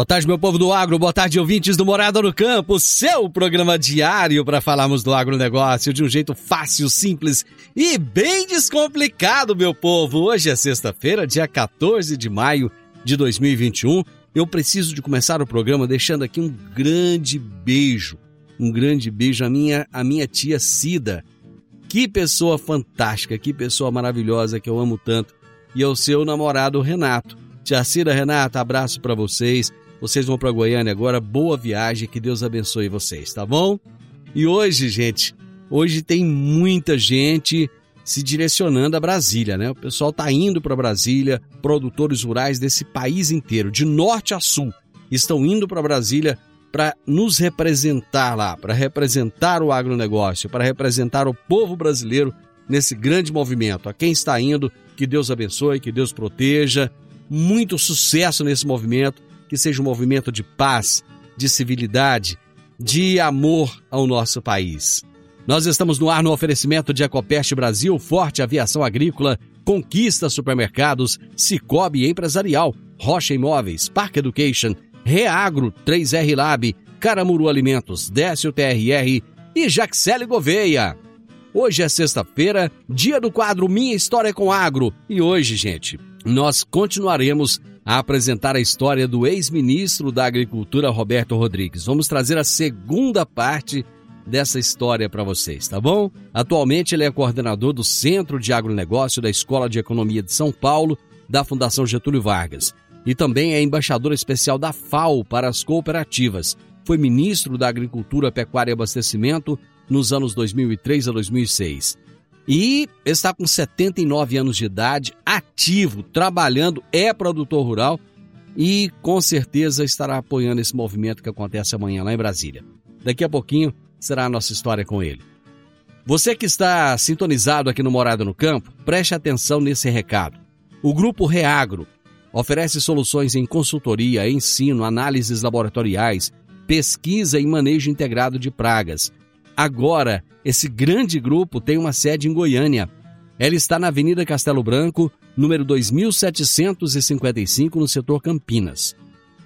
Boa tarde, meu povo do agro. Boa tarde, ouvintes do Morada no Campo. Seu programa diário para falarmos do agronegócio de um jeito fácil, simples e bem descomplicado, meu povo. Hoje é sexta-feira, dia 14 de maio de 2021. Eu preciso de começar o programa deixando aqui um grande beijo, um grande beijo à minha, à minha tia Cida. Que pessoa fantástica, que pessoa maravilhosa que eu amo tanto. E ao seu namorado Renato. Tia Cida, Renato, abraço para vocês. Vocês vão para Goiânia agora. Boa viagem, que Deus abençoe vocês, tá bom? E hoje, gente, hoje tem muita gente se direcionando a Brasília, né? O pessoal tá indo para Brasília, produtores rurais desse país inteiro, de norte a sul, estão indo para Brasília para nos representar lá, para representar o agronegócio, para representar o povo brasileiro nesse grande movimento. A quem está indo, que Deus abençoe, que Deus proteja. Muito sucesso nesse movimento que seja um movimento de paz, de civilidade, de amor ao nosso país. Nós estamos no ar no oferecimento de Ecopest Brasil, Forte Aviação Agrícola, Conquista Supermercados, Cicobi Empresarial, Rocha Imóveis, Park Education, Reagro, 3R Lab, Caramuru Alimentos, Décio TRR e Jaxele Gouveia. Hoje é sexta-feira, dia do quadro Minha História com Agro. E hoje, gente, nós continuaremos a apresentar a história do ex-ministro da Agricultura, Roberto Rodrigues. Vamos trazer a segunda parte dessa história para vocês, tá bom? Atualmente ele é coordenador do Centro de Agronegócio da Escola de Economia de São Paulo, da Fundação Getúlio Vargas. E também é embaixador especial da FAO para as cooperativas. Foi ministro da Agricultura, Pecuária e Abastecimento nos anos 2003 a 2006 e está com 79 anos de idade, ativo, trabalhando, é produtor rural e com certeza estará apoiando esse movimento que acontece amanhã lá em Brasília. Daqui a pouquinho será a nossa história com ele. Você que está sintonizado aqui no Morada no Campo, preste atenção nesse recado. O Grupo Reagro oferece soluções em consultoria, ensino, análises laboratoriais, pesquisa e manejo integrado de pragas Agora, esse grande grupo tem uma sede em Goiânia. Ela está na Avenida Castelo Branco, número 2755, no setor Campinas.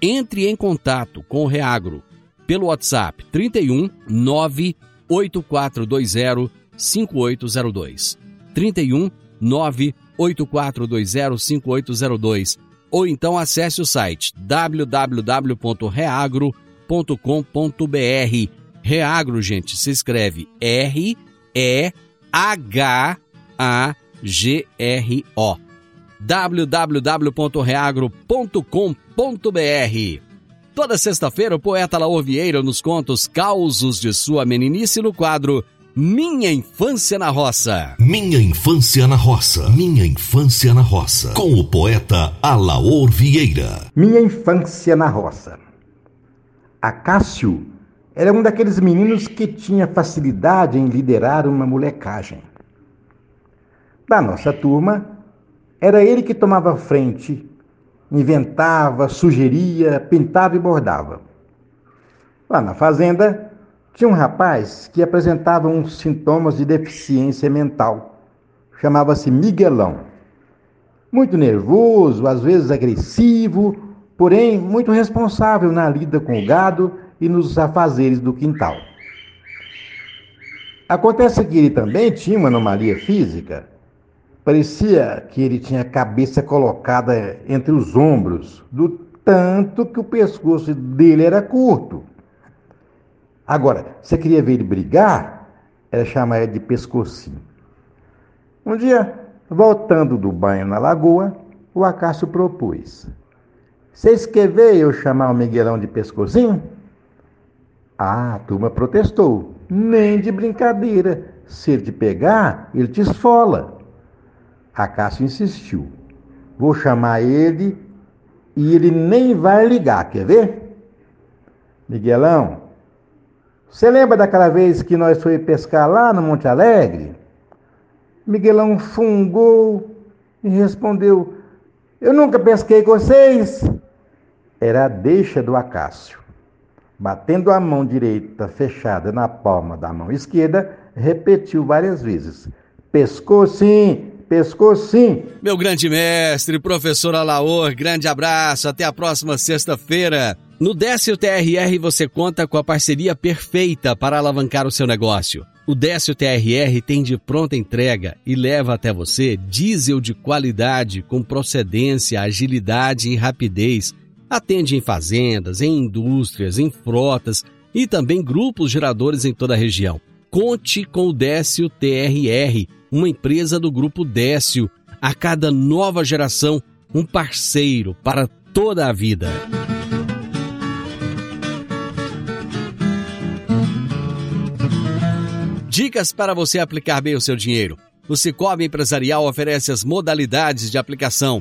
Entre em contato com o Reagro pelo WhatsApp 31 98420 5802. 31 98420 5802. Ou então acesse o site www.reagro.com.br Reagro, gente, se escreve R-E-H-A-G-R-O. www.reagro.com.br Toda sexta-feira, o poeta Laor Vieira nos conta os causos de sua meninice no quadro Minha Infância na Roça. Minha Infância na Roça. Minha Infância na Roça. Com o poeta Alaor Vieira. Minha Infância na Roça. Acácio era um daqueles meninos que tinha facilidade em liderar uma molecagem. Da nossa turma, era ele que tomava frente, inventava, sugeria, pintava e bordava. Lá na fazenda, tinha um rapaz que apresentava uns sintomas de deficiência mental. Chamava-se Miguelão. Muito nervoso, às vezes agressivo, porém muito responsável na lida com o gado e nos afazeres do quintal. Acontece que ele também tinha uma anomalia física. Parecia que ele tinha a cabeça colocada entre os ombros, do tanto que o pescoço dele era curto. Agora, você queria ver ele brigar, era chamar ele de pescocinho. Um dia, voltando do banho na lagoa, o Acácio propôs: Vocês querem ver eu chamar o Miguelão de pescocinho? Ah, a turma protestou. Nem de brincadeira. Se ele te pegar, ele te esfola. Acácio insistiu. Vou chamar ele e ele nem vai ligar, quer ver? Miguelão, você lembra daquela vez que nós fomos pescar lá no Monte Alegre? Miguelão fungou e respondeu: Eu nunca pesquei com vocês. Era a deixa do Acácio. Batendo a mão direita fechada na palma da mão esquerda, repetiu várias vezes: Pescou sim, pescou sim. Meu grande mestre, professor Alaor, grande abraço, até a próxima sexta-feira. No Décio TRR você conta com a parceria perfeita para alavancar o seu negócio. O Décio TRR tem de pronta entrega e leva até você diesel de qualidade com procedência, agilidade e rapidez. Atende em fazendas, em indústrias, em frotas e também grupos geradores em toda a região. Conte com o Décio TRR uma empresa do grupo Décio, a cada nova geração, um parceiro para toda a vida. Dicas para você aplicar bem o seu dinheiro. O Cicobi Empresarial oferece as modalidades de aplicação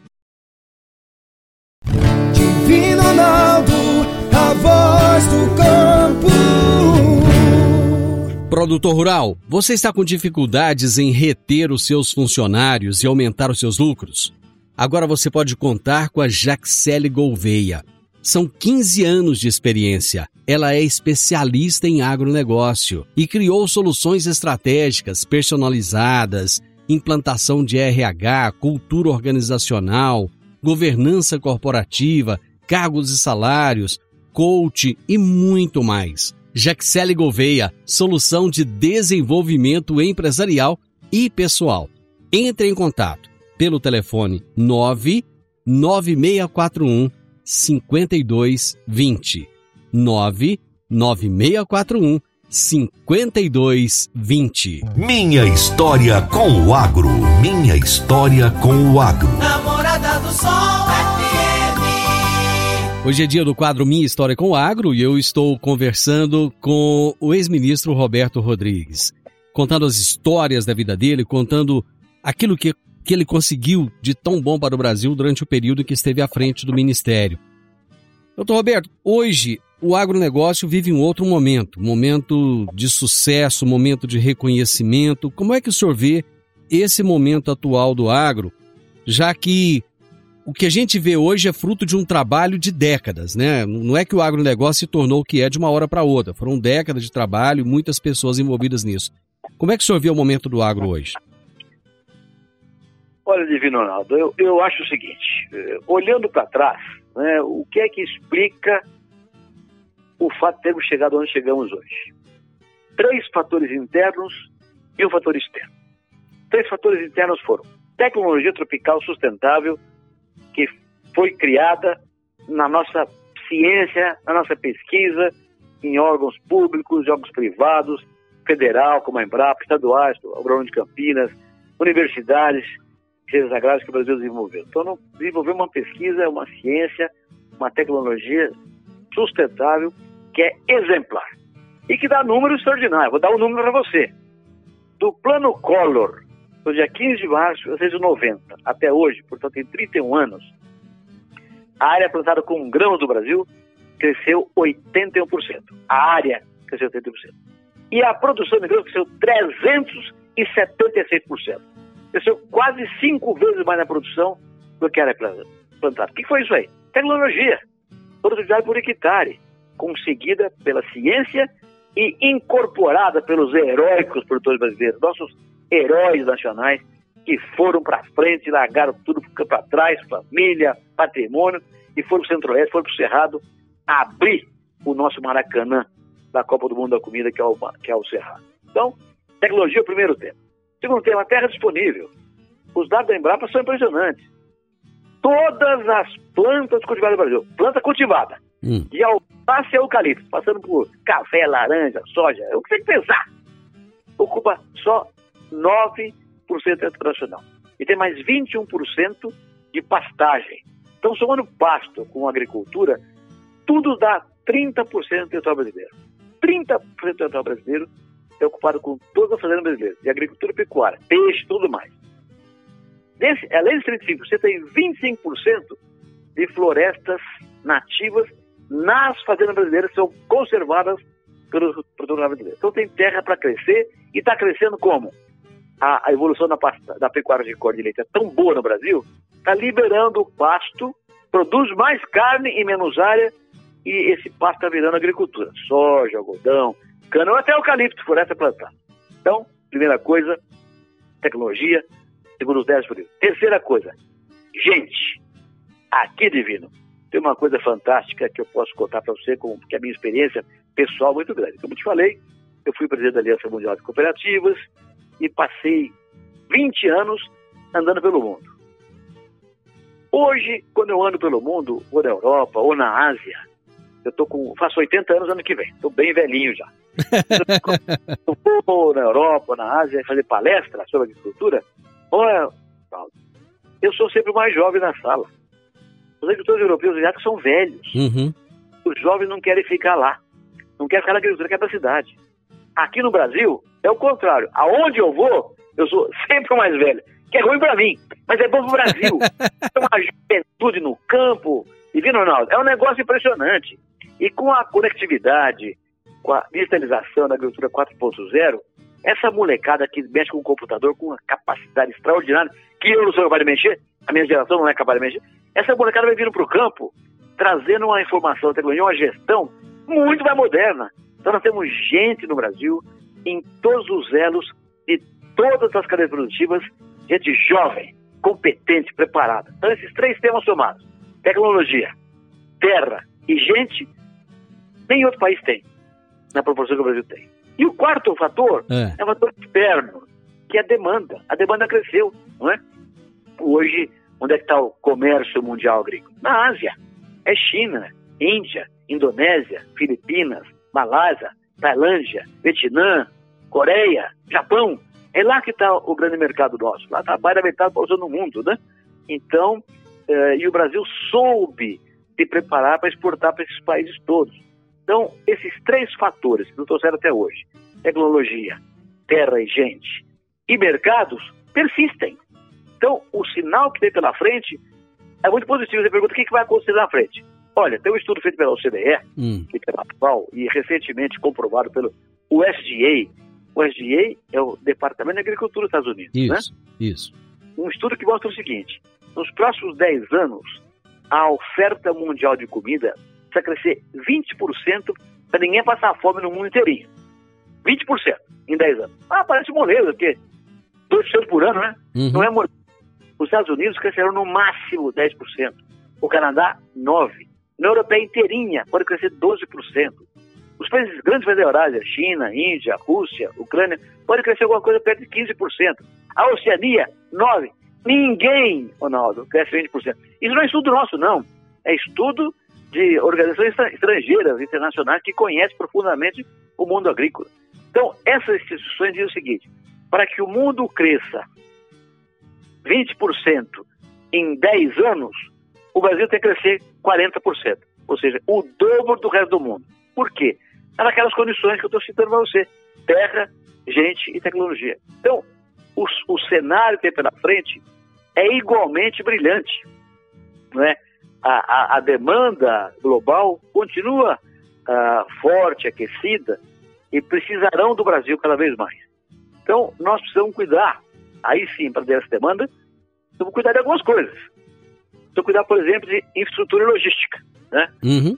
Voz do campo. Produtor Rural, você está com dificuldades em reter os seus funcionários e aumentar os seus lucros? Agora você pode contar com a Jaxele Gouveia. São 15 anos de experiência. Ela é especialista em agronegócio e criou soluções estratégicas personalizadas, implantação de RH, cultura organizacional, governança corporativa, cargos e salários, coach e muito mais. Jaxele Gouveia, solução de desenvolvimento empresarial e pessoal. Entre em contato pelo telefone 99641 5220. 99641 5220. Minha história com o agro. Minha história com o agro. Namorada do Sol. Hoje é dia do quadro Minha História com o Agro e eu estou conversando com o ex-ministro Roberto Rodrigues, contando as histórias da vida dele, contando aquilo que, que ele conseguiu de tão bom para o Brasil durante o período que esteve à frente do ministério. Doutor Roberto, hoje o agronegócio vive um outro momento, momento de sucesso, momento de reconhecimento. Como é que o senhor vê esse momento atual do agro, já que o que a gente vê hoje é fruto de um trabalho de décadas, né? Não é que o agronegócio se tornou o que é de uma hora para outra. Foram décadas de trabalho, muitas pessoas envolvidas nisso. Como é que o senhor vê o momento do agro hoje? Olha, Divino Ronaldo, eu, eu acho o seguinte: eh, olhando para trás, né, o que é que explica o fato de termos chegado onde chegamos hoje? Três fatores internos e um fator externo. Três fatores internos foram tecnologia tropical sustentável, foi criada na nossa ciência, na nossa pesquisa, em órgãos públicos, órgãos privados, federal, como a Embrapa, estaduais, o Agrônomo de Campinas, universidades, ciências agrárias que o Brasil desenvolveu. Então, desenvolveu uma pesquisa, uma ciência, uma tecnologia sustentável que é exemplar e que dá números extraordinários. Vou dar um número para você. Do plano Collor, no dia 15 de março de 1990 até hoje, portanto tem 31 anos, a área plantada com grão do Brasil cresceu 81%. A área cresceu 81%. E a produção de grãos cresceu 376%. cresceu quase cinco vezes mais na produção do que era plantado. O que foi isso aí? Tecnologia, produtividade por hectare, conseguida pela ciência e incorporada pelos heróicos produtores brasileiros, nossos heróis nacionais que foram para frente, largaram tudo para trás, família, patrimônio, e foram para o Centro-Oeste, foram para o Cerrado abrir o nosso Maracanã da Copa do Mundo da Comida, que é o, que é o Cerrado. Então, tecnologia é o primeiro tema. Segundo tema, terra disponível. Os dados da Embrapa são impressionantes. Todas as plantas cultivadas no Brasil, planta cultivada, hum. de alface a eucalipto, passando por café, laranja, soja, é o que tem que pensar. Ocupa só 9% internacional. E tem mais 21% de pastagem. Então, somando pasto com agricultura, tudo dá 30% do território brasileiro. 30% do território brasileiro é ocupado com todas as fazendas brasileiras, de agricultura pecuária, peixe, tudo mais. Nesse, além de 35%, você tem 25% de florestas nativas nas fazendas brasileiras são conservadas pelos produtores brasileiros. Então tem terra para crescer e está crescendo como? A, a evolução da, da pecuária de corte de leite é tão boa no Brasil, está liberando o pasto, produz mais carne e menos área e esse pasto está virando agricultura. Soja, algodão, cana ou até eucalipto, floresta plantada. Então, primeira coisa, tecnologia, segundo os 10 por. Terceira coisa, gente, aqui divino, tem uma coisa fantástica que eu posso contar para você, com, que é a minha experiência pessoal muito grande. Como te falei, eu fui presidente da Aliança Mundial de Cooperativas e passei 20 anos andando pelo mundo. Hoje, quando eu ando pelo mundo, ou na Europa, ou na Ásia, eu tô com, faço 80 anos ano que vem, estou bem velhinho já. eu vou na Europa, na Ásia, fazer palestra sobre agricultura. Olha, Paulo, eu sou sempre o mais jovem na sala. Os agricultores europeus já são velhos. Uhum. Os jovens não querem ficar lá. Não querem ficar na agricultura, querem para a cidade. Aqui no Brasil, é o contrário. Aonde eu vou, eu sou sempre o mais velho. Que é ruim para mim, mas é bom para o Brasil. é uma juventude no campo. E viu, Ronaldo? É um negócio impressionante. E com a conectividade, com a digitalização da agricultura 4.0, essa molecada que mexe com o computador com uma capacidade extraordinária, que eu não sou capaz de mexer, a minha geração não é capaz de mexer, essa molecada vai vindo para o campo trazendo uma informação, tecnologia, uma gestão muito mais moderna. Então nós temos gente no Brasil, em todos os elos, de todas as cadeias produtivas, gente jovem, competente, preparada. Então esses três temas somados, tecnologia, terra e gente, nem outro país tem, na proporção que o Brasil tem. E o quarto fator é, é um fator externo, que é a demanda. A demanda cresceu, não é? Hoje, onde é que está o comércio mundial agrícola? Na Ásia. É China, Índia, Indonésia, Filipinas, Malásia, Tailândia, Vietnã, Coreia, Japão. É lá que está o grande mercado nosso. Lá está mais da metade da no mundo, né? Então, eh, e o Brasil soube se preparar para exportar para esses países todos. Então, esses três fatores que não trouxeram até hoje, tecnologia, terra e gente, e mercados, persistem. Então, o sinal que tem pela frente é muito positivo. Você pergunta o que vai acontecer na frente. Olha, tem um estudo feito pela OCDE, hum. que pela FAO, e recentemente comprovado pelo USDA. O USDA é o Departamento de Agricultura dos Estados Unidos, isso, né? Isso, Um estudo que mostra o seguinte, nos próximos 10 anos, a oferta mundial de comida precisa crescer 20% para ninguém passar fome no mundo inteirinho. 20% em 10 anos. Ah, parece moleza, porque 2% por ano, né? Uhum. Não é moleza. Os Estados Unidos cresceram no máximo 10%. O Canadá, 9%. Na Europeia inteirinha pode crescer 12%. Os países grandes países da Eurásia, China, Índia, Rússia, Ucrânia, pode crescer alguma coisa perto de 15%. A Oceania, 9%. Ninguém, Ronaldo, cresce 20%. Isso não é estudo nosso, não. É estudo de organizações estrangeiras, internacionais, que conhecem profundamente o mundo agrícola. Então, essas instituições dizem o seguinte: para que o mundo cresça 20% em 10 anos, o Brasil tem que crescer 40%, ou seja, o dobro do resto do mundo. Por quê? É naquelas condições que eu estou citando para você: terra, gente e tecnologia. Então, o, o cenário que tem pela frente é igualmente brilhante. Não é? a, a, a demanda global continua uh, forte, aquecida, e precisarão do Brasil cada vez mais. Então, nós precisamos cuidar aí sim, para essa demanda, vou cuidar de algumas coisas. Então, cuidar, por exemplo, de infraestrutura logística, né? Uhum.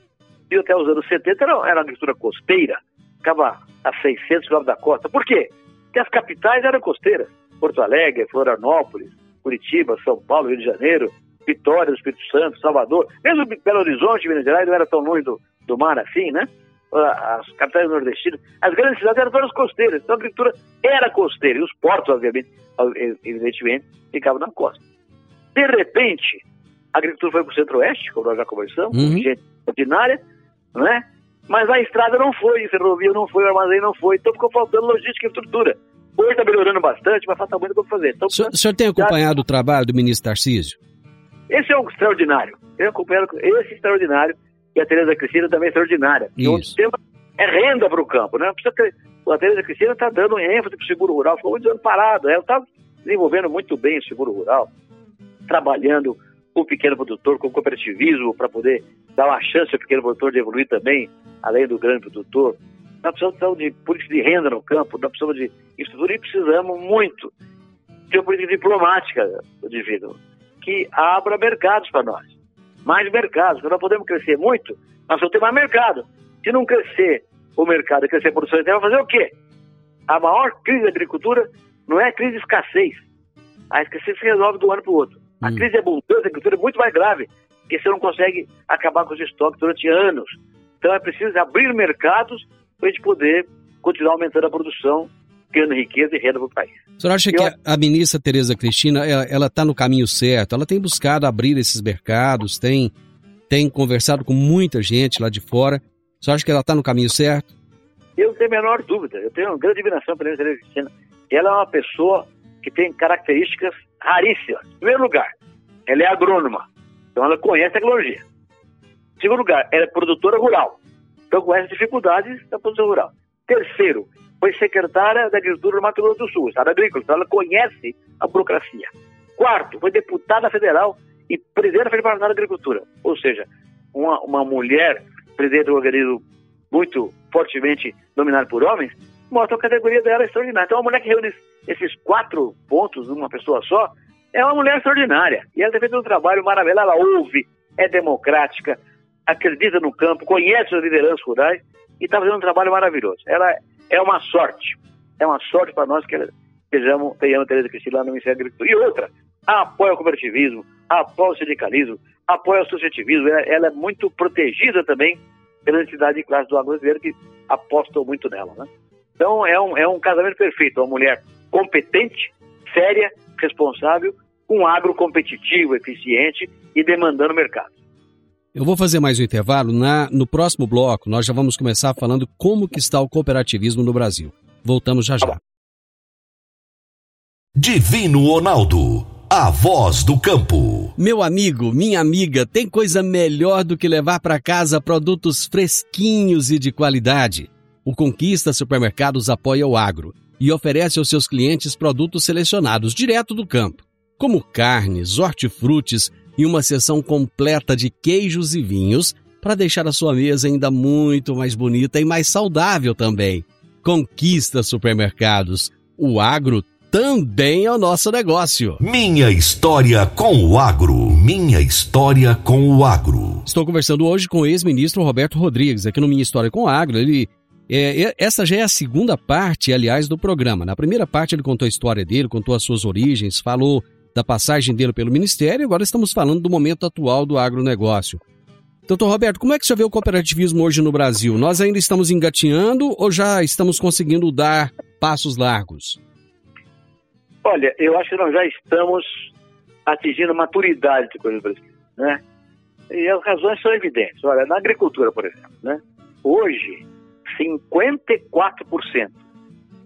E até os anos 70 era, era uma agricultura costeira, ficava a 600 km da costa. Por quê? Porque as capitais eram costeiras. Porto Alegre, Florianópolis, Curitiba, São Paulo, Rio de Janeiro, Vitória, do Espírito Santo, Salvador. Mesmo Belo Horizonte, Minas Gerais, não era tão longe do, do mar assim, né? As capitais nordestinas, as grandes cidades eram todas costeiras. Então a agricultura era costeira. E os portos, obviamente, evidentemente, ficavam na costa. De repente, a agricultura foi para o centro-oeste, como nós já conversamos, uhum. gente ordinária, não é? Mas a estrada não foi, a ferrovia não foi, o armazém não foi, então ficou faltando logística e estrutura. Hoje está melhorando bastante, mas falta muito para fazer. Então, o, senhor, o senhor tem acompanhado já... o trabalho do ministro Tarcísio? Esse é um extraordinário. Eu acompanho esse extraordinário e a Tereza Cristina também é extraordinária. Isso. O tema é renda para o campo, né? A Tereza Cristina está dando ênfase para o seguro rural, ficou muitos anos parado. Ela está desenvolvendo muito bem o seguro rural, trabalhando o pequeno produtor, com o cooperativismo, para poder dar uma chance ao pequeno produtor de evoluir também, além do grande produtor. Nós precisamos de política de renda no campo, nós precisamos de estrutura e precisamos muito de uma política diplomática, Divino, que abra mercados para nós. Mais mercados, porque nós podemos crescer muito, mas só ter mais mercado. Se não crescer o mercado crescer a produção interna, vai fazer o quê? A maior crise da agricultura não é a crise de escassez. A escassez se resolve de um ano para o outro. A hum. crise de abundância agricultura é muito mais grave, porque você não consegue acabar com os estoques durante anos. Então é preciso abrir mercados para a gente poder continuar aumentando a produção, criando riqueza e renda para o país. O senhor acha que a ministra Tereza Cristina, ela está no caminho certo? Ela tem buscado abrir esses mercados, tem, tem conversado com muita gente lá de fora. O senhor acha que ela está no caminho certo? Eu não tenho a menor dúvida. Eu tenho uma grande admiração pela Tereza Cristina. Ela é uma pessoa que tem características raríssimas. Em primeiro lugar, ela é agrônoma, então ela conhece tecnologia. Em segundo lugar, ela é produtora rural, então conhece as dificuldades da produção rural. Terceiro, foi secretária da Agricultura do Mato Grosso do Sul, Estado Agrícola, então ela conhece a burocracia. Quarto, foi deputada federal e presidente da Federação da Agricultura, ou seja, uma, uma mulher presidente do organismo muito fortemente dominado por homens, mostra a categoria dela extraordinária. Então, uma mulher que reúne esses quatro pontos numa pessoa só é uma mulher extraordinária. E ela tem feito um trabalho maravilhoso. Ela ouve, é democrática, acredita no campo, conhece as lideranças rurais e está fazendo um trabalho maravilhoso. Ela é uma sorte. É uma sorte para nós que sejamos, tenhamos Tereza Cristina lá no Ministério da Agricultura. E outra, apoia o cooperativismo, apoia o sindicalismo, apoia o associativismo. Ela, ela é muito protegida também pela entidade de classe do agro que apostam muito nela, né? Então é um, é um casamento perfeito, uma mulher competente, séria, responsável, com agro competitivo, eficiente e demandando mercado. Eu vou fazer mais um intervalo. Na, no próximo bloco, nós já vamos começar falando como que está o cooperativismo no Brasil. Voltamos já já. Divino Ronaldo, a voz do campo. Meu amigo, minha amiga, tem coisa melhor do que levar para casa produtos fresquinhos e de qualidade. O Conquista Supermercados apoia o agro e oferece aos seus clientes produtos selecionados direto do campo, como carnes, hortifrutis e uma seção completa de queijos e vinhos para deixar a sua mesa ainda muito mais bonita e mais saudável também. Conquista Supermercados. O agro também é o nosso negócio. Minha história com o agro. Minha história com o agro. Estou conversando hoje com o ex-ministro Roberto Rodrigues, aqui no Minha História com o Agro. Ele é, essa já é a segunda parte, aliás, do programa. Na primeira parte, ele contou a história dele, contou as suas origens, falou da passagem dele pelo Ministério, agora estamos falando do momento atual do agronegócio. Doutor Roberto, como é que você vê o cooperativismo hoje no Brasil? Nós ainda estamos engatinhando ou já estamos conseguindo dar passos largos? Olha, eu acho que nós já estamos atingindo maturidade de coisa brasileira, né? E as razões são evidentes. Olha, na agricultura, por exemplo, né? Hoje, 54%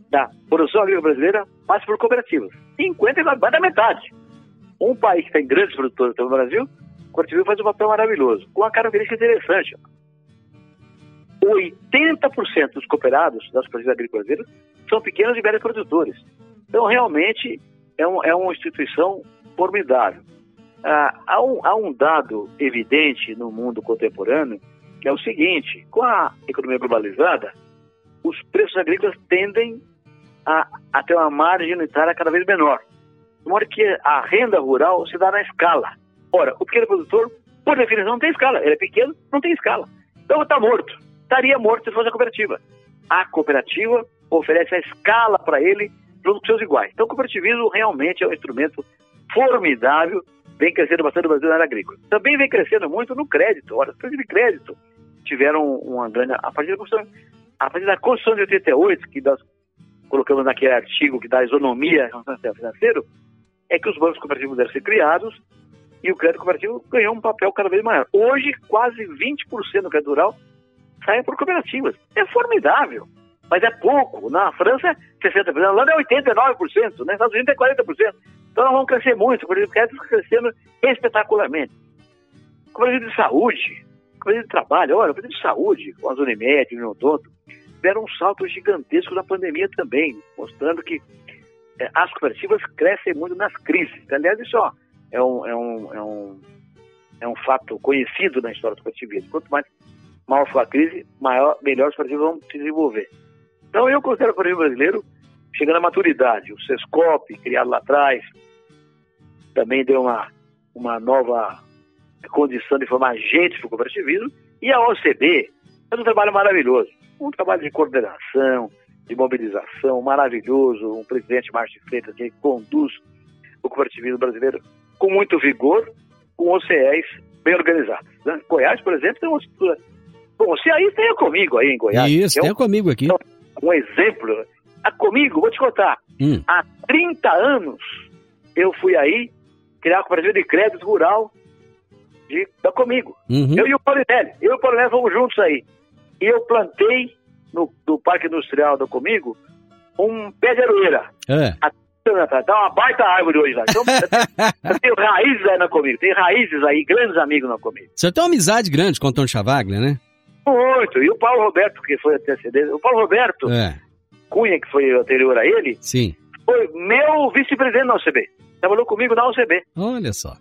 da produção agrícola brasileira passa por cooperativas. 54%, mais da metade. Um país que tem grandes produtores como o Brasil, o cooperativismo faz um papel maravilhoso, com uma característica interessante. 80% dos cooperados das cooperativas agrícolas brasileiras são pequenos e médios produtores. Então, realmente, é, um, é uma instituição formidável. Ah, há, um, há um dado evidente no mundo contemporâneo é o seguinte: com a economia globalizada, os preços agrícolas tendem a, a ter uma margem unitária cada vez menor. de modo que a renda rural se dá na escala. Ora, o pequeno produtor, por definição, não tem escala. Ele é pequeno, não tem escala. Então está morto. Estaria morto se fosse a cooperativa. A cooperativa oferece a escala para ele junto com seus iguais. Então o cooperativismo realmente é um instrumento formidável, vem crescendo bastante no Brasil na área agrícola. Também vem crescendo muito no crédito. Ora, as de crédito tiveram uma grande... A partir da Constituição, a partir da Constituição de 88, que nós colocamos naquele artigo que dá isonomia ao financeiro, é que os bancos cooperativos devem ser criados e o crédito cooperativo ganhou um papel cada vez maior. Hoje, quase 20% do crédito rural sai por cooperativas. É formidável, mas é pouco. Na França, 60%, na Holanda é 89%, nos Estados Unidos é 40%. Então nós vamos crescer muito, o crédito está crescendo espetacularmente. Cooperativo de saúde, cooperativo de trabalho, olha, cooperativo de saúde, com a Unimed, o Neodonto, deram um salto gigantesco na pandemia também, mostrando que é, as cooperativas crescem muito nas crises. Aliás, isso ó, é, um, é, um, é, um, é um fato conhecido na história do cooperativismo. Quanto mais maior for a crise, maior, melhor os cooperativos vão se desenvolver. Então, eu considero o cooperativo brasileiro chegando à maturidade. O SESCOP, criado lá atrás, também deu uma, uma nova condição de formar gente para o cooperativismo. E a OCB faz um trabalho maravilhoso. Um trabalho de coordenação, de mobilização maravilhoso. Um presidente, Márcio Freitas, que conduz o cooperativismo brasileiro com muito vigor, com OCEs bem organizados. Né? Goiás, por exemplo, tem uma estrutura. Bom, se aí tem comigo aí em Goiás. Isso, é um, comigo aqui. Um exemplo. A comigo, vou te contar. Hum. Há 30 anos eu fui aí criar a cooperativa de crédito rural de, da comigo. Uhum. Eu e o Paulinelli. Eu e o Paulinelli fomos juntos aí. E eu plantei no, no Parque Industrial da Comigo um pé de aroeira. É. Tá uma baita árvore hoje lá. Então, tem raízes aí na Comigo. Tem raízes aí, grandes amigos na Comigo. Você tem uma amizade grande com o Antônio Chavaglia, né? Muito. E o Paulo Roberto, que foi antecedente. O Paulo Roberto é. Cunha, que foi anterior a ele, Sim. foi meu vice-presidente na UCB. Trabalhou comigo na UCB. Olha só.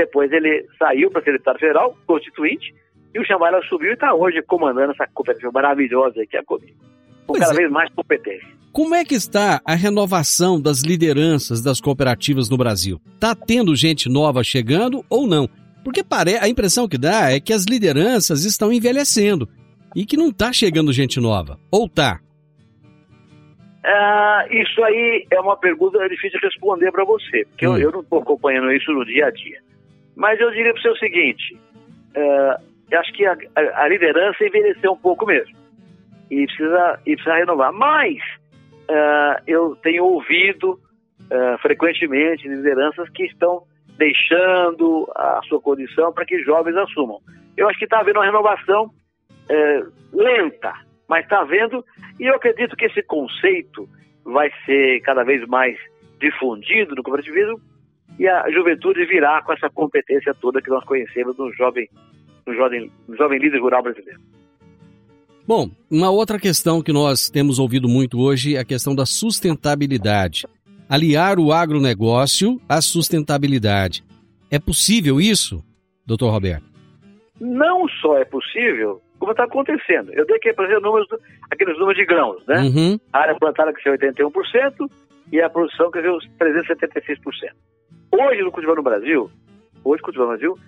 Depois ele saiu para ser deputado federal, constituinte, e o Chambala subiu e está hoje comandando essa cooperativa maravilhosa que é comigo. Com pois cada é. vez mais competência. Como é que está a renovação das lideranças das cooperativas no Brasil? Está tendo gente nova chegando ou não? Porque a impressão que dá é que as lideranças estão envelhecendo e que não está chegando gente nova. Ou está? Ah, isso aí é uma pergunta difícil de responder para você, porque hum. eu, eu, não estou acompanhando isso no dia a dia. Mas eu diria para você o seguinte: uh, acho que a, a, a, liderança envelheceu um pouco mesmo e precisa, e precisa renovar. Mas uh, eu tenho ouvido uh, frequentemente lideranças que estão deixando a sua condição para que jovens assumam. Eu acho que está havendo uma renovação lenta, mas está havendo, e eu acredito que esse conceito vai ser cada vez mais difundido no cooperativismo e a juventude virá com essa competência toda que nós conhecemos no jovem, no jovem, no jovem líder rural brasileiro. Bom, uma outra questão que nós temos ouvido muito hoje é a questão da sustentabilidade. Aliar o agronegócio à sustentabilidade. É possível isso, doutor Roberto? Não só é possível, como está acontecendo. Eu dei aqui para ver números, aqueles números de grãos, né? Uhum. A área plantada cresceu 81% e a produção cresceu 376%. Hoje, no cultivar no Brasil, hoje cultivar no Brasil,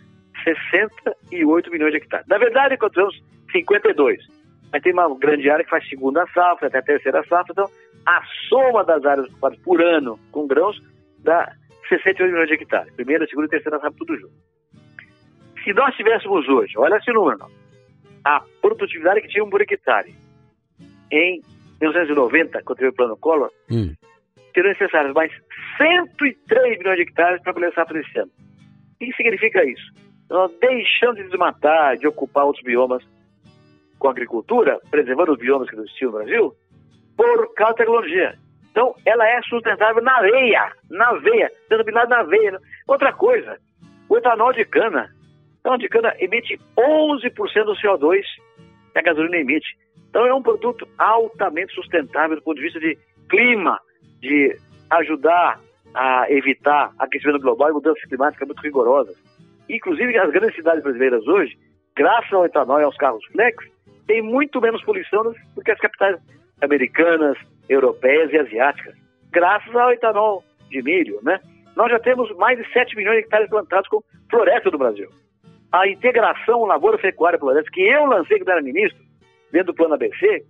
68 milhões de hectares. Na verdade, cultivamos 52. Mas tem uma grande área que faz segunda safra, até a terceira safra. Então, a soma das áreas ocupadas por ano com grãos dá 68 milhões de hectares. Primeira, segunda e terceira safra, tudo junto. Se nós tivéssemos hoje, olha esse número, a produtividade que tinham por hectare em 1990, quando teve o plano Collor, hum. seriam necessários mais 103 milhões de hectares para poder safra esse ano. O que significa isso? Nós deixamos de desmatar, de ocupar outros biomas com agricultura, preservando os biomas que existiam no Brasil, por causa da tecnologia. Então, ela é sustentável na veia, na veia, sustentabilidade na veia. Outra coisa, o etanol de cana então, a de cana emite 11% do CO2 que a gasolina emite. Então, é um produto altamente sustentável do ponto de vista de clima, de ajudar a evitar aquecimento global e mudanças climáticas muito rigorosas. Inclusive, as grandes cidades brasileiras hoje, graças ao etanol e aos carros flex, têm muito menos poluição do que as capitais americanas, europeias e asiáticas. Graças ao etanol de milho, né? Nós já temos mais de 7 milhões de hectares plantados com floresta do Brasil. A integração Lavoura Pecuária Floresta, que eu lancei quando era ministro, dentro do plano ABC,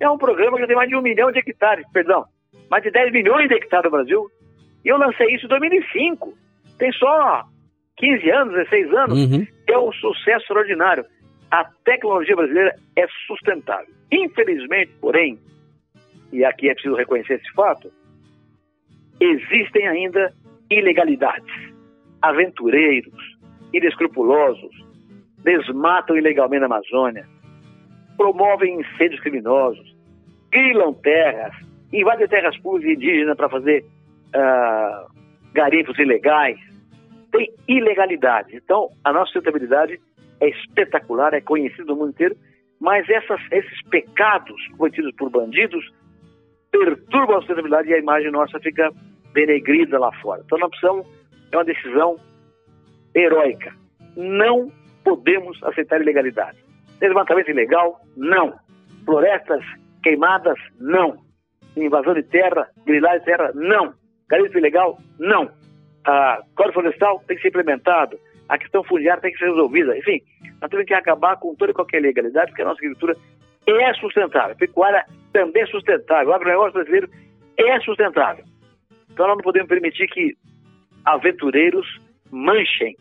é um programa que tem mais de um milhão de hectares, perdão, mais de 10 milhões de hectares no Brasil. E eu lancei isso em 2005. Tem só 15 anos, 16 anos. Uhum. É um sucesso extraordinário. A tecnologia brasileira é sustentável. Infelizmente, porém, e aqui é preciso reconhecer esse fato, existem ainda ilegalidades. Aventureiros, inescrupulosos, desmatam ilegalmente a Amazônia, promovem incêndios criminosos, grilam terras, invadem terras públicas e indígenas para fazer ah, garimpos ilegais. Tem ilegalidade. Então, a nossa sustentabilidade é espetacular, é conhecida no mundo inteiro, mas essas, esses pecados cometidos por bandidos perturbam a sustentabilidade e a imagem nossa fica denegrida lá fora. Então, nós precisamos, é uma decisão heróica. Não podemos aceitar ilegalidade. Desmatamento ilegal, não. Florestas queimadas, não. Invasão de terra, grilar de terra, não. Garimpo ilegal, não. A Código Florestal tem que ser implementado. A questão fundiária tem que ser resolvida. Enfim, nós temos que acabar com toda e qualquer ilegalidade, porque a nossa agricultura é sustentável. A pecuária também é sustentável. O agronegócio brasileiro é sustentável. Então nós não podemos permitir que aventureiros manchem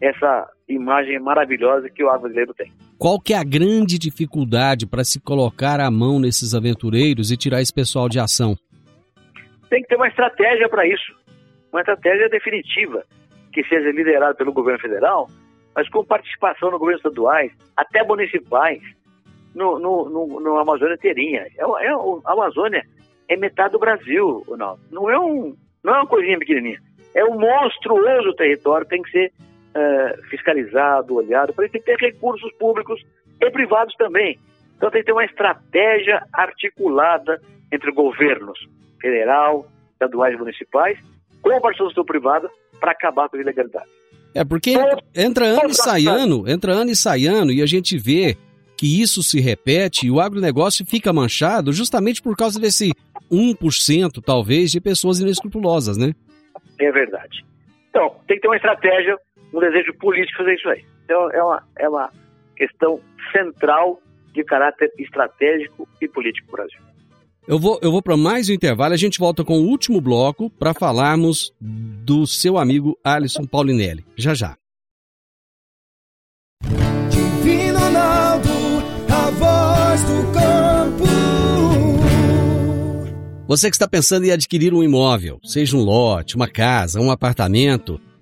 essa imagem maravilhosa que o brasileiro tem. Qual que é a grande dificuldade para se colocar a mão nesses aventureiros e tirar esse pessoal de ação? Tem que ter uma estratégia para isso. Uma estratégia definitiva, que seja liderada pelo governo federal, mas com participação no governo estaduais, até municipais, no, no, no, no Amazônia inteirinha. É, é, a Amazônia é metade do Brasil, Ronaldo. Não é, um, não é uma coisinha pequenininha. É um monstruoso território, tem que ser uh, fiscalizado, olhado, para isso tem que ter recursos públicos e privados também. Então tem que ter uma estratégia articulada entre governos federal, estaduais e municipais, com a participação privada, para acabar com a ilegalidade. É porque entra ano e sai ano, entra ano e sai ano, e a gente vê que isso se repete e o agronegócio fica manchado justamente por causa desse 1%, talvez, de pessoas inescrupulosas, né? É verdade. Então, tem que ter uma estratégia, um desejo político fazer isso aí. Então, é uma, é uma questão central de caráter estratégico e político para o Brasil. Eu vou, eu vou para mais um intervalo. A gente volta com o último bloco para falarmos do seu amigo Alisson Paulinelli. Já já. Divino Ronaldo, a voz do campo. Você que está pensando em adquirir um imóvel, seja um lote, uma casa, um apartamento,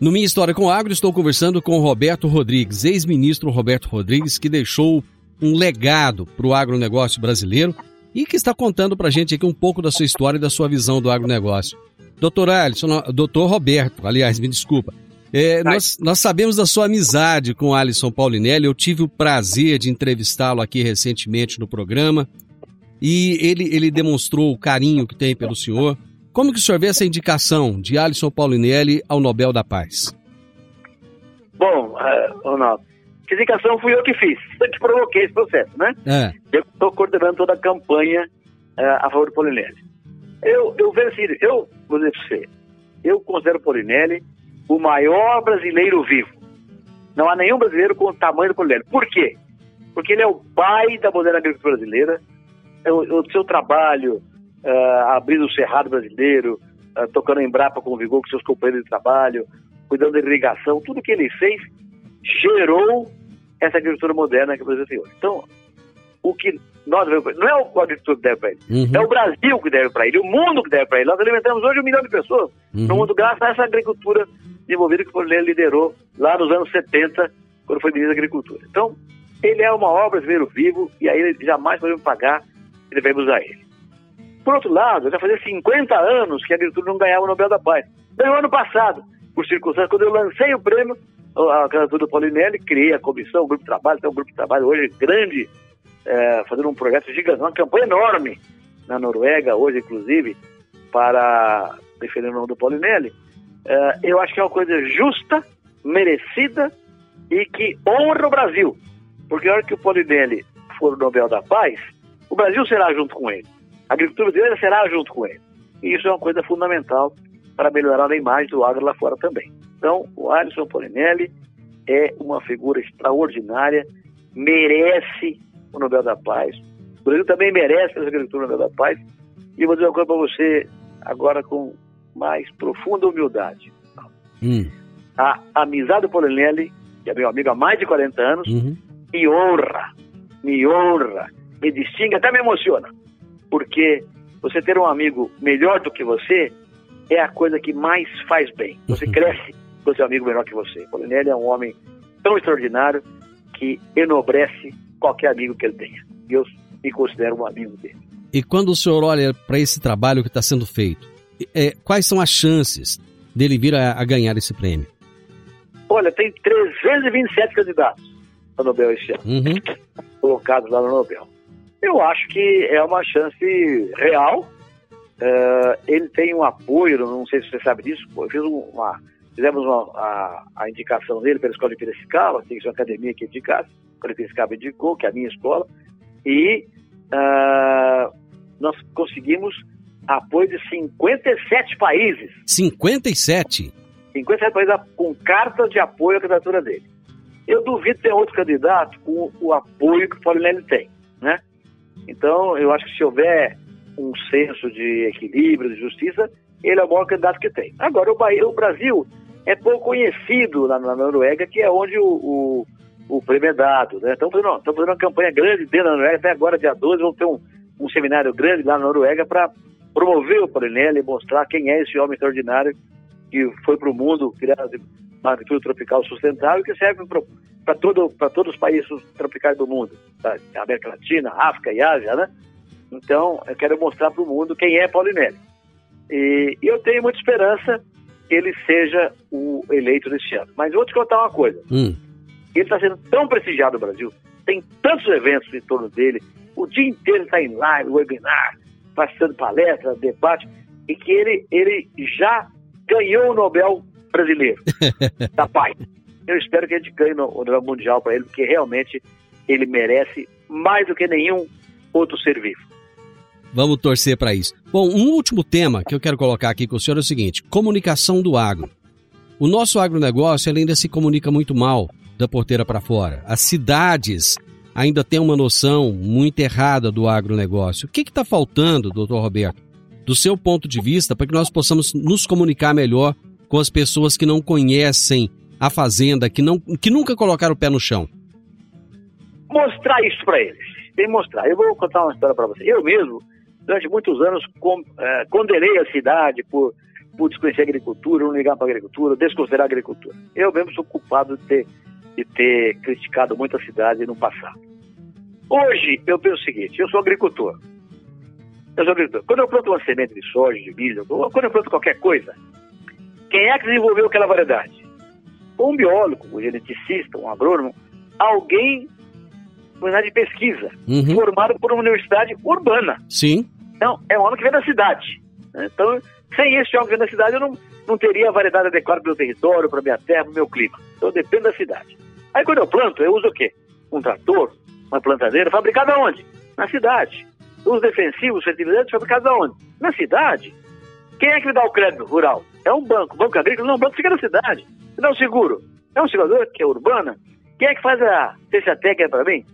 No Minha História com o Agro, estou conversando com Roberto Rodrigues, ex-ministro Roberto Rodrigues, que deixou um legado para o agronegócio brasileiro e que está contando para a gente aqui um pouco da sua história e da sua visão do agronegócio. Doutor Alisson, doutor Roberto, aliás, me desculpa. É, nós, nós, sabemos da sua amizade com Alisson Paulinelli. Eu tive o prazer de entrevistá-lo aqui recentemente no programa e ele, ele demonstrou o carinho que tem pelo senhor. Como que o senhor vê essa indicação de Alisson Paulinelli ao Nobel da Paz? Bom, uh, Ronaldo, indicação fui eu que fiz. Eu que provoquei esse processo, né? É. Eu estou coordenando toda a campanha uh, a favor do Polinelli. Eu, eu vejo assim, eu vou dizer para você, eu considero o Polinelli o maior brasileiro vivo. Não há nenhum brasileiro com o tamanho do Polinelli. Por quê? Porque ele é o pai da moderna agricultura brasileira, é o, o seu trabalho uh, abrindo o cerrado brasileiro, uh, tocando em Brapa com vigor com seus companheiros de trabalho, cuidando da irrigação, tudo que ele fez gerou essa agricultura moderna que o Brasil tem hoje. Então, o que nós devemos não é o agricultor que deve para ele, Uhum. é o Brasil que deve para ele, o mundo que deve para ele. Nós alimentamos hoje um milhão de pessoas Uhum. no mundo graças a essa agricultura desenvolvida que o Polinelli liderou lá nos anos 70, quando foi ministro da Agricultura. Então, ele é o maior brasileiro vivo e aí ele jamais podemos pagar e devemos usar ele. Por outro lado, já fazia 50 anos que a agricultura não ganhava o Nobel da Paz. Ganhou ano passado, por circunstâncias, quando eu lancei o prêmio, a candidatura do Paulinelli, criei a comissão, o grupo de trabalho, tem um grupo de trabalho hoje grande, é, fazendo um projeto gigante, uma campanha enorme na Noruega, hoje, inclusive, para defender o nome do Paulinelli. É, eu acho que é uma coisa justa, merecida e que honra o Brasil. Porque a hora que o Paulinelli for o Nobel da Paz, o Brasil será junto com ele. A agricultura brasileira será junto com ele. E isso é uma coisa fundamental para melhorar a imagem do agro lá fora também. Então, o Alisson Polinelli é uma figura extraordinária, merece o Nobel da Paz. O Brasil também merece a agricultura Nobel da Paz. E vou dizer uma coisa para você agora com mais profunda humildade. Hum. A amizade do Polinelli, que é meu amigo há mais de 40 anos, uhum. me honra, me honra, me distingue, até me emociona. Porque você ter um amigo melhor do que você é a coisa que mais faz bem. Você uhum. cresce com seu amigo melhor que você. Polinelli é um homem tão extraordinário que enobrece qualquer amigo que ele tenha. E eu me considero um amigo dele. E quando o senhor olha para esse trabalho que está sendo feito, é, quais são as chances dele vir a, a, ganhar esse prêmio? Olha, tem 327 candidatos ao Nobel esse ano, uhum. colocados lá no Nobel. Eu acho que é uma chance real. Uh, ele tem um apoio, não sei se você sabe disso, eu fiz uma, fizemos uma, a, a, indicação dele pela escola de Piracicaba, tem uma academia que indicasse, a escola de Piracicaba indicou, que é a minha escola, e uh, nós conseguimos apoio de 57 países. 57? 57 países com cartas de apoio à candidatura dele. Eu duvido ter outro candidato com o apoio que o Paulinelli tem? Então, eu acho que se houver um senso de equilíbrio, de justiça, ele é o maior candidato que tem. Agora, o, Bahia, o Brasil é pouco conhecido lá na Noruega, que é onde o, o, o prêmio é dado. Né? Estamos fazendo, fazendo uma campanha grande dentro da Noruega, até agora, dia 12, vamos ter um, um seminário grande lá na Noruega para promover o Paulinelli e mostrar quem é esse homem extraordinário que foi para o mundo criar uma agricultura tropical sustentável que serve para todo, todos os países tropicais do mundo, tá? América Latina, África e Ásia, né? Então, eu quero mostrar para o mundo quem é Paulinelli. E, e, eu tenho muita esperança que ele seja o eleito desse ano. Mas vou te contar uma coisa. Hum. Ele está sendo tão prestigiado no Brasil, tem tantos eventos em torno dele, o dia inteiro está em live, webinar, participando palestra, debate, e que ele, ele já ganhou o Nobel brasileiro da paz. Eu espero que a gente ganhe o Nobel Mundial para ele, porque realmente ele merece mais do que nenhum outro ser vivo. Vamos torcer para isso. Bom, um último tema que eu quero colocar aqui com o senhor é o seguinte: comunicação do agro. O nosso agronegócio ainda se comunica muito mal da porteira para fora. As cidades ainda têm uma noção muito errada do agronegócio. O que está faltando, doutor Roberto, do seu ponto de vista, para que nós possamos nos comunicar melhor com as pessoas que não conhecem a fazenda, que, não, que nunca colocaram o pé no chão? Mostrar isso para eles. Tem que mostrar. Eu vou contar uma história para você. Eu mesmo, durante muitos anos, com, é, condenei a cidade por, por desconhecer a agricultura, não ligar para a agricultura, desconsiderar a agricultura. Eu mesmo sou culpado de ter, de ter criticado muito a cidade no passado. Hoje, eu penso o seguinte: eu sou agricultor. Eu sou agricultor. Quando eu planto uma semente de soja, de milho, quando eu planto qualquer coisa, quem é que desenvolveu aquela variedade? Um biólogo, um geneticista, um agrônomo, alguém de pesquisa, uhum. formado por uma universidade urbana. Sim. Então, é um homem que vem da cidade. Então, sem esse homem que vem da cidade, eu não, não teria a variedade adequada para o meu território, para a minha terra, para o meu clima. Então, eu dependo da cidade. Aí, quando eu planto, eu uso o quê? Um trator, uma plantadeira, fabricada onde? Na cidade. Os defensivos, fertilizantes, fabricados aonde? Na cidade. Quem é que me dá o crédito rural? É um banco. Banco agrícola? Não, o banco fica na cidade. Dá um seguro. É um segurador que é urbana. Quem é que faz a ciência técnica para mim?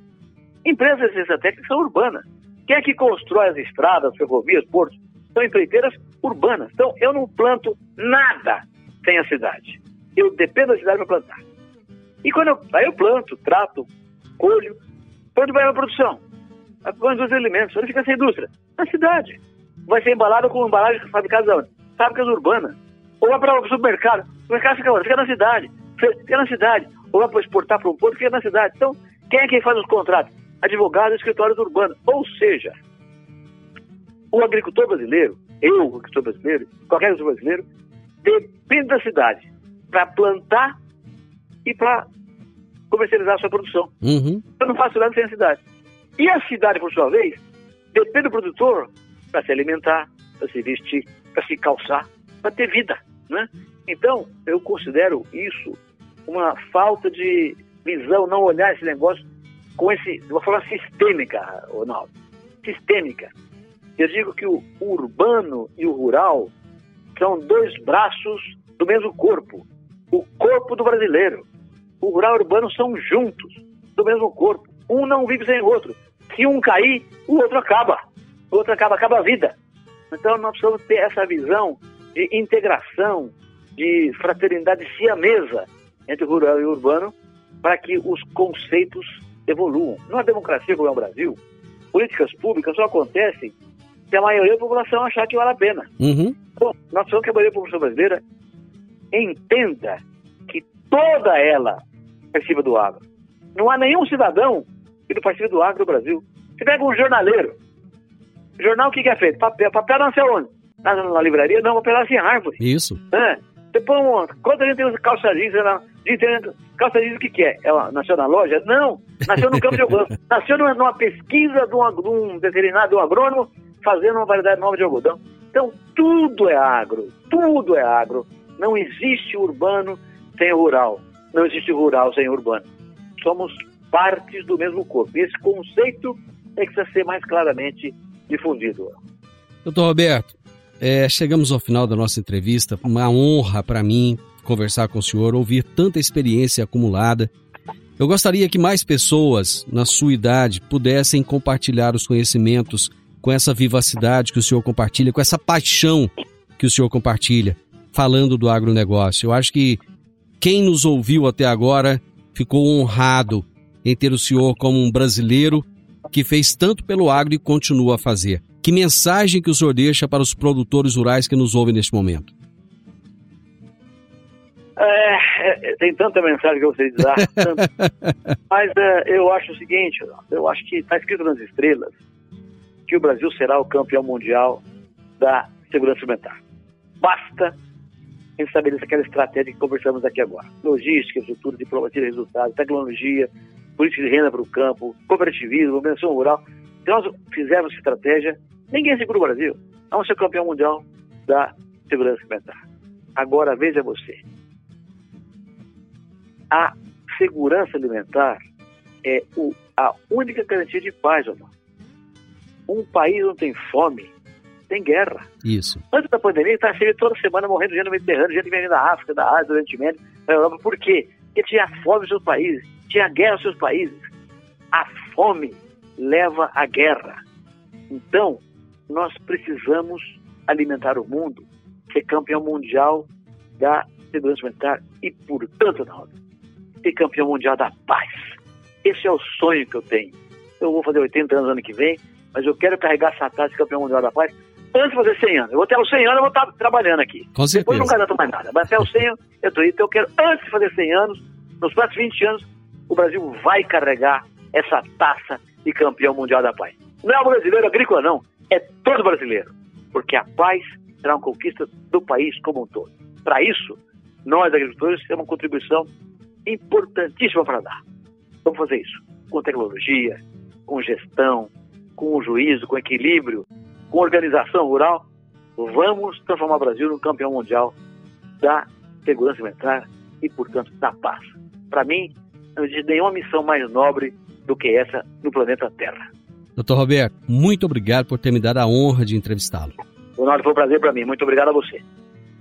Empresas de ciência técnica são urbanas. Quem é que constrói as estradas, ferrovias, portos? São empreiteiras urbanas. Então, eu não planto nada sem a cidade. Eu dependo da cidade para plantar. E quando eu, aí eu planto, trato, colho, onde vai a produção? Para os alimentos. Onde fica essa indústria? Na cidade. Vai ser embalado com embalagens fabricadas onde? Fábricas urbanas. Ou vai para o supermercado. O supermercado fica? Fica na cidade. Fica na cidade. Ou vai para exportar para um porto, fica na cidade. Então, quem é quem faz os contratos? Advogados e escritórios urbanos. Ou seja, o agricultor brasileiro, eu, o agricultor brasileiro, qualquer agricultor brasileiro, depende da cidade para plantar e para comercializar a sua produção. Uhum. Eu não faço nada sem a cidade. E a cidade, por sua vez, depende do produtor para se alimentar, para se vestir, para se calçar, para ter vida. Né? Então, eu considero isso uma falta de visão, não olhar esse negócio com esse, de uma forma sistêmica, Ronaldo. Sistêmica. Eu digo que o urbano e o rural são dois braços do mesmo corpo. O corpo do brasileiro. O rural e o urbano são juntos, do mesmo corpo. Um não vive sem o outro. Se um cair, o outro acaba. O outro acaba, acaba a vida. Então nós precisamos ter essa visão de integração, de fraternidade siamesa entre o rural e o urbano, para que os conceitos evoluam. Numa democracia como é o Brasil, políticas públicas só acontecem se a maioria da população achar que vale a pena. Uhum. Bom, nós precisamos que a maioria da população brasileira entenda que toda ela participa do agro. Não há nenhum cidadão que não participe do agro do Brasil. Você pega um jornaleiro. Jornal o que, que é feito? Papel. Papel não sei onde. Na, na livraria, não, papel assim em árvore. Isso. É. Você põe um. Quanta gente tem calça jeans lá? Calça jeans o que, que é? Ela nasceu na loja? Não. Nasceu no campo de algodão. Nasceu numa, numa pesquisa de um, de um veterinário, de um agrônomo, fazendo uma variedade nova de algodão. Então, tudo é agro. Tudo é agro. Não existe urbano sem rural. Não existe rural sem urbano. Somos partes do mesmo corpo. E esse conceito é que precisa ser mais claramente difundido. Doutor Roberto, é, chegamos ao final da nossa entrevista. Uma honra para mim conversar com o senhor, ouvir tanta experiência acumulada. Eu gostaria que mais pessoas, na sua idade, pudessem compartilhar os conhecimentos com essa vivacidade que o senhor compartilha, com essa paixão que o senhor compartilha, falando do agronegócio. Eu acho que quem nos ouviu até agora ficou honrado em ter o senhor como um brasileiro que fez tanto pelo agro e continua a fazer. Que mensagem que o senhor deixa para os produtores rurais que nos ouvem neste momento? É, é tem tanta mensagem que eu gostaria de dar, mas é, eu acho o seguinte, eu acho que está escrito nas estrelas que o Brasil será o campeão mundial da segurança alimentar. Basta estabelecer aquela estratégia que conversamos aqui agora. Logística, estrutura, diplomacia de resultados, tecnologia, política de renda para o campo, cooperativismo, menção rural. Se nós fizermos estratégia, ninguém segura o Brasil. Vamos ser campeão mundial da segurança alimentar. Agora veja você. A segurança alimentar é o, a única garantia de paz, irmão. Um país não tem fome, tem guerra. Isso. Antes da pandemia, está cheio toda semana morrendo gente no Mediterrâneo, gente vem da África, da Ásia, do Oriente Médio, da Europa. Por quê? Porque tinha fome nos seus países, tinha guerra nos seus países. A fome leva à guerra. Então, nós precisamos alimentar o mundo, ser campeão mundial da segurança alimentar e, portanto, não, ser campeão mundial da paz. Esse é o sonho que eu tenho. Eu vou fazer 80 anos ano que vem, mas eu quero carregar essa taça de campeão mundial da paz antes de fazer 100 anos. Eu vou até os 100 anos, eu vou estar trabalhando aqui. Com certeza. Depois não garanto mais nada. Mas até os 100 anos, eu estou Então eu quero, antes de fazer 100 anos, nos próximos 20 anos, o Brasil vai carregar essa taça de campeão mundial da paz. Não é o brasileiro agrícola, não. É todo brasileiro. Porque a paz será uma conquista do país como um todo. Para isso, nós, agricultores, temos uma contribuição importantíssima para dar. Vamos fazer isso com tecnologia, com gestão, com juízo, com equilíbrio, com organização rural. Vamos transformar o Brasil no campeão mundial da segurança alimentar e, portanto, da paz. Para mim, não existe nenhuma missão mais nobre do que essa no planeta Terra. Doutor Roberto, muito obrigado por ter me dado a honra de entrevistá-lo. Ronaldo, foi um prazer para mim. Muito obrigado a você.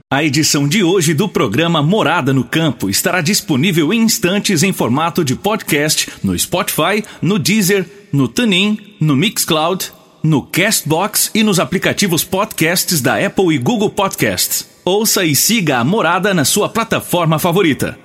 A edição de hoje do programa Morada no Campo estará disponível em instantes em formato de podcast no Spotify, no Deezer, no TuneIn, no Mixcloud, no Castbox e nos aplicativos podcasts da Apple e Google Podcasts. Ouça e siga a Morada na sua plataforma favorita.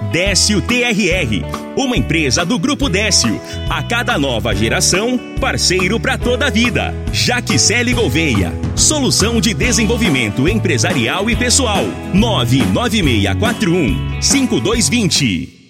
Décio TRR, uma empresa do Grupo Décio. A cada nova geração, parceiro para toda a vida. Jaquicele Gouveia, solução de desenvolvimento empresarial e pessoal. 99641 5220.